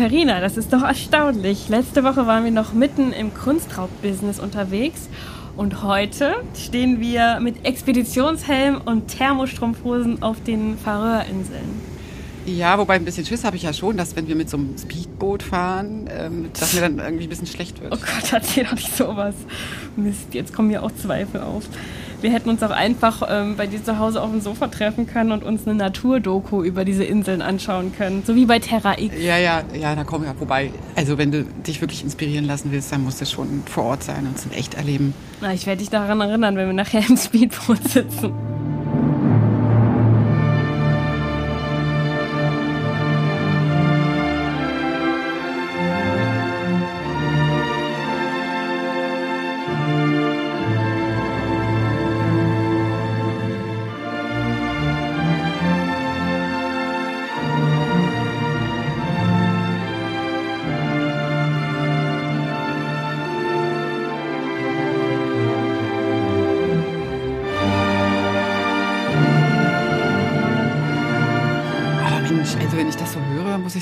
Katharina, das ist doch erstaunlich. Letzte Woche waren wir noch mitten im Kunstraubbusiness unterwegs und heute stehen wir mit Expeditionshelm und Thermostrumpfhosen auf den Färöerinseln. Ja, wobei ein bisschen Schiss habe ich ja schon, dass wenn wir mit so einem Speedboot fahren, ähm, dass mir dann irgendwie ein bisschen schlecht wird. Oh Gott, erzähl doch nicht sowas. Mist, jetzt kommen mir auch Zweifel auf. Wir hätten uns auch einfach ähm, bei dir zu Hause auf dem Sofa treffen können und uns eine Naturdoku über diese Inseln anschauen können. So wie bei Terra X. Ja, ja, ja, da kommen wir. Wobei, also wenn du dich wirklich inspirieren lassen willst, dann musst du schon vor Ort sein und es in echt erleben. Na, ich werde dich daran erinnern, wenn wir nachher im Speedboot sitzen.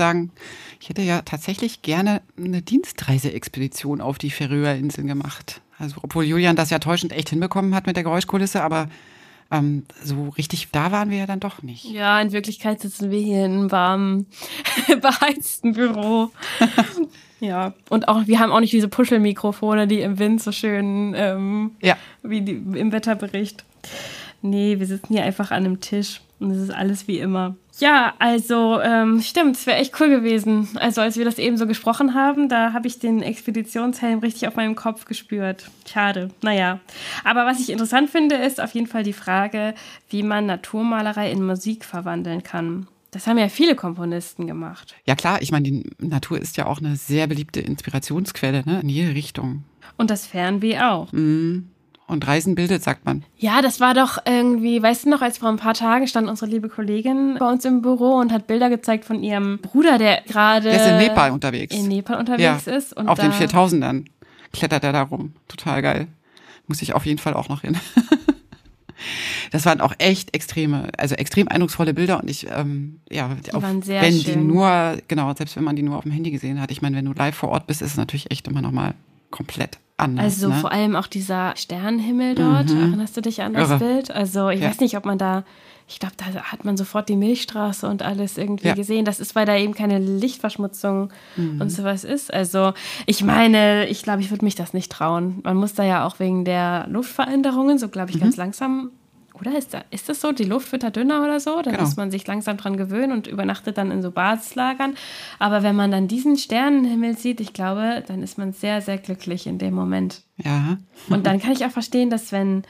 Sagen, ich hätte ja tatsächlich gerne eine Dienstreiseexpedition auf die Färöerinseln gemacht. Also, obwohl Julian das ja täuschend echt hinbekommen hat mit der Geräuschkulisse, aber ähm, so richtig da waren wir ja dann doch nicht. Ja, in Wirklichkeit sitzen wir hier in einem warmen, beheizten Büro. ja, und auch wir haben auch nicht diese Puschelmikrofone, die im Wind so schön, ähm, ja. wie die, im Wetterbericht. Nee, wir sitzen hier einfach an einem Tisch und es ist alles wie immer. Ja, also ähm, stimmt, es wäre echt cool gewesen. Also als wir das eben so gesprochen haben, da habe ich den Expeditionshelm richtig auf meinem Kopf gespürt. Schade, naja. Aber was ich interessant finde, ist auf jeden Fall die Frage, wie man Naturmalerei in Musik verwandeln kann. Das haben ja viele Komponisten gemacht. Ja klar, ich meine, die Natur ist ja auch eine sehr beliebte Inspirationsquelle, ne? in jede Richtung. Und das Fernweh auch. Mhm und Reisen bildet, sagt man. Ja, das war doch irgendwie, weißt du noch, als vor ein paar Tagen stand unsere liebe Kollegin bei uns im Büro und hat Bilder gezeigt von ihrem Bruder, der gerade. Der ist in Nepal unterwegs. In Nepal unterwegs ja, ist. Und auf den 4000ern klettert er da rum. Total geil. Muss ich auf jeden Fall auch noch hin. das waren auch echt extreme, also extrem eindrucksvolle Bilder und ich, ähm, ja, die sehr wenn schön. die nur, genau, selbst wenn man die nur auf dem Handy gesehen hat, ich meine, wenn du live vor Ort bist, ist es natürlich echt immer nochmal komplett anders. Also ne? vor allem auch dieser Sternenhimmel dort. Mhm. Erinnerst du dich an das Irre. Bild? Also ich ja. weiß nicht, ob man da, ich glaube, da hat man sofort die Milchstraße und alles irgendwie ja. gesehen. Das ist, weil da eben keine Lichtverschmutzung mhm. und sowas ist. Also ich meine, ich glaube, ich würde mich das nicht trauen. Man muss da ja auch wegen der Luftveränderungen, so glaube ich, mhm. ganz langsam oder ist, da, ist das so? Die Luft wird da dünner oder so? Da genau. muss man sich langsam dran gewöhnen und übernachtet dann in so Basislagern. Aber wenn man dann diesen Sternenhimmel sieht, ich glaube, dann ist man sehr, sehr glücklich in dem Moment. Ja. Und dann kann ich auch verstehen, dass wenn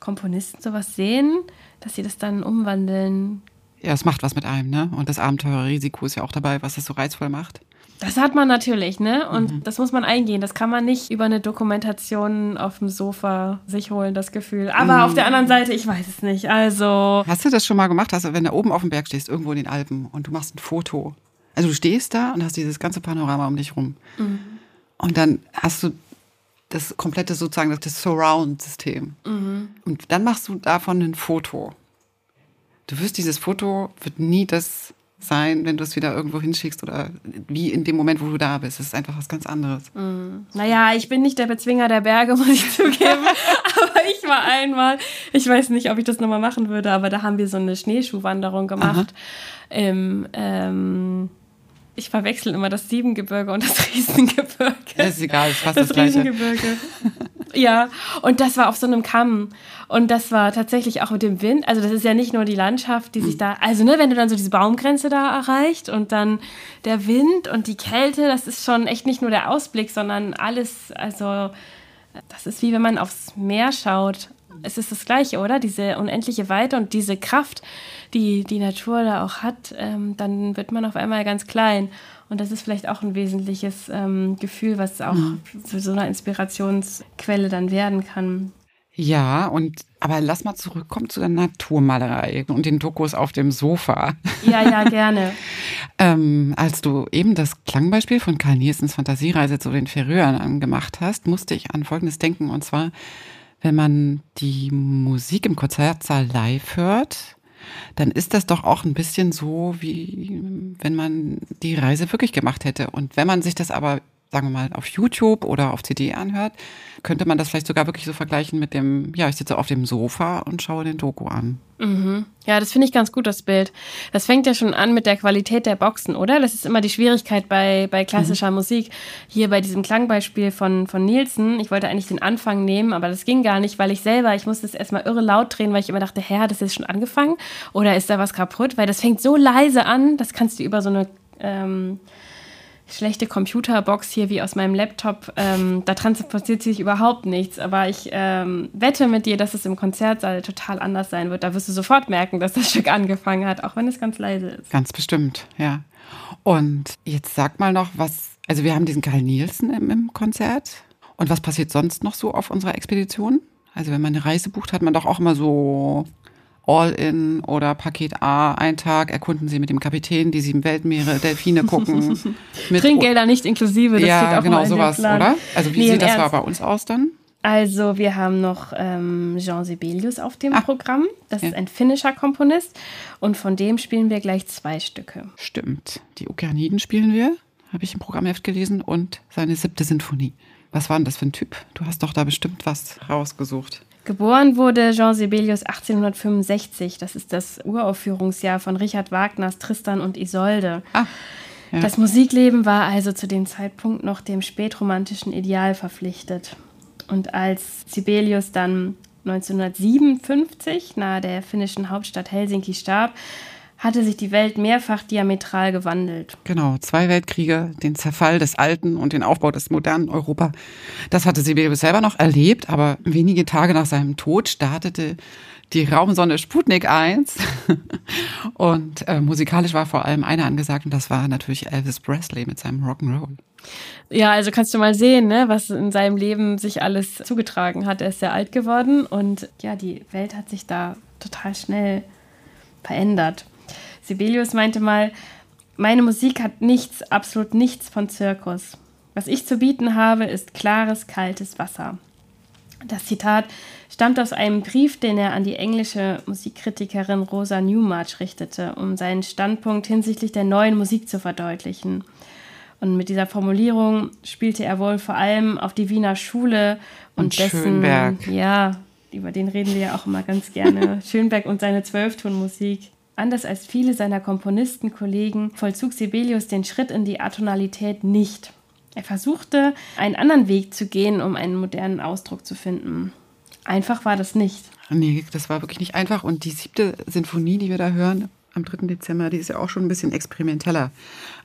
Komponisten sowas sehen, dass sie das dann umwandeln. Ja, es macht was mit einem, ne? Und das Abenteuerrisiko ist ja auch dabei, was das so reizvoll macht. Das hat man natürlich, ne? Und mhm. das muss man eingehen. Das kann man nicht über eine Dokumentation auf dem Sofa sich holen, das Gefühl. Aber mhm. auf der anderen Seite, ich weiß es nicht. Also. Hast du das schon mal gemacht? Also, wenn du oben auf dem Berg stehst, irgendwo in den Alpen und du machst ein Foto. Also, du stehst da und hast dieses ganze Panorama um dich rum. Mhm. Und dann hast du das komplette sozusagen das Surround-System. Mhm. Und dann machst du davon ein Foto. Du wirst dieses Foto, wird nie das sein, wenn du es wieder irgendwo hinschickst oder wie in dem Moment, wo du da bist. Es ist einfach was ganz anderes. Mm. Naja, ich bin nicht der Bezwinger der Berge, muss ich zugeben. aber ich war einmal, ich weiß nicht, ob ich das nochmal machen würde, aber da haben wir so eine Schneeschuhwanderung gemacht. Im, ähm, ich verwechsel immer das Siebengebirge und das Riesengebirge. Das ist egal, ist fast das, das Gleiche. Ja, und das war auf so einem Kamm. Und das war tatsächlich auch mit dem Wind. Also, das ist ja nicht nur die Landschaft, die sich da. Also, ne, wenn du dann so diese Baumgrenze da erreicht und dann der Wind und die Kälte, das ist schon echt nicht nur der Ausblick, sondern alles. Also, das ist wie wenn man aufs Meer schaut. Es ist das Gleiche, oder? Diese unendliche Weite und diese Kraft, die die Natur da auch hat, ähm, dann wird man auf einmal ganz klein. Und das ist vielleicht auch ein wesentliches ähm, Gefühl, was auch mhm. zu so einer Inspirationsquelle dann werden kann. Ja, und aber lass mal zurückkommen zu der Naturmalerei und den Dokus auf dem Sofa. Ja, ja, gerne. ähm, als du eben das Klangbeispiel von Karl Nielsens Fantasiereise zu den Färöern gemacht hast, musste ich an Folgendes denken. Und zwar, wenn man die Musik im Konzertsaal live hört, dann ist das doch auch ein bisschen so, wie wenn man die Reise wirklich gemacht hätte. Und wenn man sich das aber sagen wir mal, auf YouTube oder auf CD anhört, könnte man das vielleicht sogar wirklich so vergleichen mit dem, ja, ich sitze auf dem Sofa und schaue den Doku an. Mhm. Ja, das finde ich ganz gut, das Bild. Das fängt ja schon an mit der Qualität der Boxen, oder? Das ist immer die Schwierigkeit bei, bei klassischer mhm. Musik. Hier bei diesem Klangbeispiel von, von Nielsen, ich wollte eigentlich den Anfang nehmen, aber das ging gar nicht, weil ich selber, ich musste es erstmal irre laut drehen, weil ich immer dachte, hä, hat das jetzt schon angefangen? Oder ist da was kaputt? Weil das fängt so leise an, das kannst du über so eine ähm, schlechte Computerbox hier wie aus meinem Laptop, ähm, da transportiert sich überhaupt nichts. Aber ich ähm, wette mit dir, dass es im Konzertsaal total anders sein wird. Da wirst du sofort merken, dass das Stück angefangen hat, auch wenn es ganz leise ist. Ganz bestimmt, ja. Und jetzt sag mal noch, was, also wir haben diesen Karl Nielsen im, im Konzert. Und was passiert sonst noch so auf unserer Expedition? Also wenn man eine Reise bucht, hat man doch auch immer so All-In oder Paket A, ein Tag, erkunden Sie mit dem Kapitän die sieben Weltmeere, Delfine gucken. Trinkgelder nicht inklusive, das ja, genau sowas, oder? Also wie nee, sieht das Ernst? bei uns aus dann? Also wir haben noch ähm, Jean Sibelius auf dem ah, Programm. Das ja. ist ein finnischer Komponist und von dem spielen wir gleich zwei Stücke. Stimmt. Die Okeaniden spielen wir, habe ich im Programmheft gelesen, und seine siebte Sinfonie. Was war denn das für ein Typ? Du hast doch da bestimmt was rausgesucht. Geboren wurde Jean Sibelius 1865. Das ist das Uraufführungsjahr von Richard Wagners Tristan und Isolde. Ah, ja. Das Musikleben war also zu dem Zeitpunkt noch dem spätromantischen Ideal verpflichtet. Und als Sibelius dann 1957 nahe der finnischen Hauptstadt Helsinki starb, hatte sich die Welt mehrfach diametral gewandelt. Genau, zwei Weltkriege, den Zerfall des alten und den Aufbau des modernen Europa. Das hatte Sibelius selber noch erlebt, aber wenige Tage nach seinem Tod startete die Raumsonde Sputnik 1. und äh, musikalisch war vor allem einer angesagt und das war natürlich Elvis Presley mit seinem Rock'n'Roll. Ja, also kannst du mal sehen, ne, was in seinem Leben sich alles zugetragen hat. Er ist sehr alt geworden und ja, die Welt hat sich da total schnell verändert. Sibelius meinte mal, meine Musik hat nichts, absolut nichts von Zirkus. Was ich zu bieten habe, ist klares, kaltes Wasser. Das Zitat stammt aus einem Brief, den er an die englische Musikkritikerin Rosa Newmarch richtete, um seinen Standpunkt hinsichtlich der neuen Musik zu verdeutlichen. Und mit dieser Formulierung spielte er wohl vor allem auf die Wiener Schule und, und dessen, Schönberg. ja, über den reden wir ja auch immer ganz gerne. Schönberg und seine Zwölftonmusik. Anders als viele seiner Komponistenkollegen vollzog Sibelius den Schritt in die Atonalität nicht. Er versuchte, einen anderen Weg zu gehen, um einen modernen Ausdruck zu finden. Einfach war das nicht. Nee, das war wirklich nicht einfach. Und die siebte Sinfonie, die wir da hören, am 3. Dezember, die ist ja auch schon ein bisschen experimenteller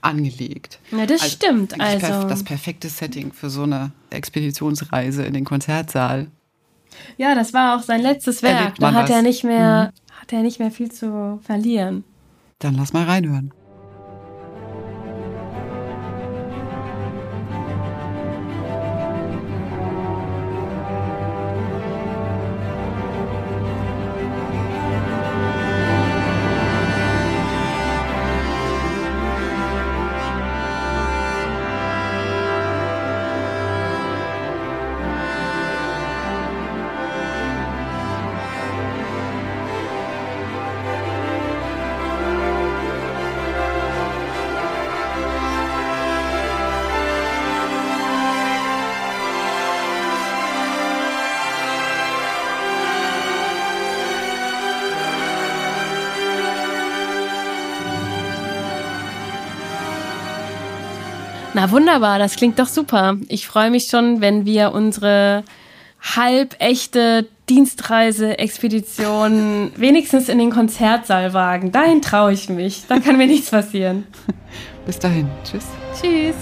angelegt. Ja, das also, stimmt. Also das perfekte Setting für so eine Expeditionsreise in den Konzertsaal. Ja, das war auch sein letztes Werk. Da hat er nicht mehr mhm hat er nicht mehr viel zu verlieren. Dann lass mal reinhören. Na wunderbar, das klingt doch super. Ich freue mich schon, wenn wir unsere halbechte Dienstreise-Expedition wenigstens in den Konzertsaal wagen. Dahin traue ich mich. Da kann mir nichts passieren. Bis dahin. Tschüss. Tschüss.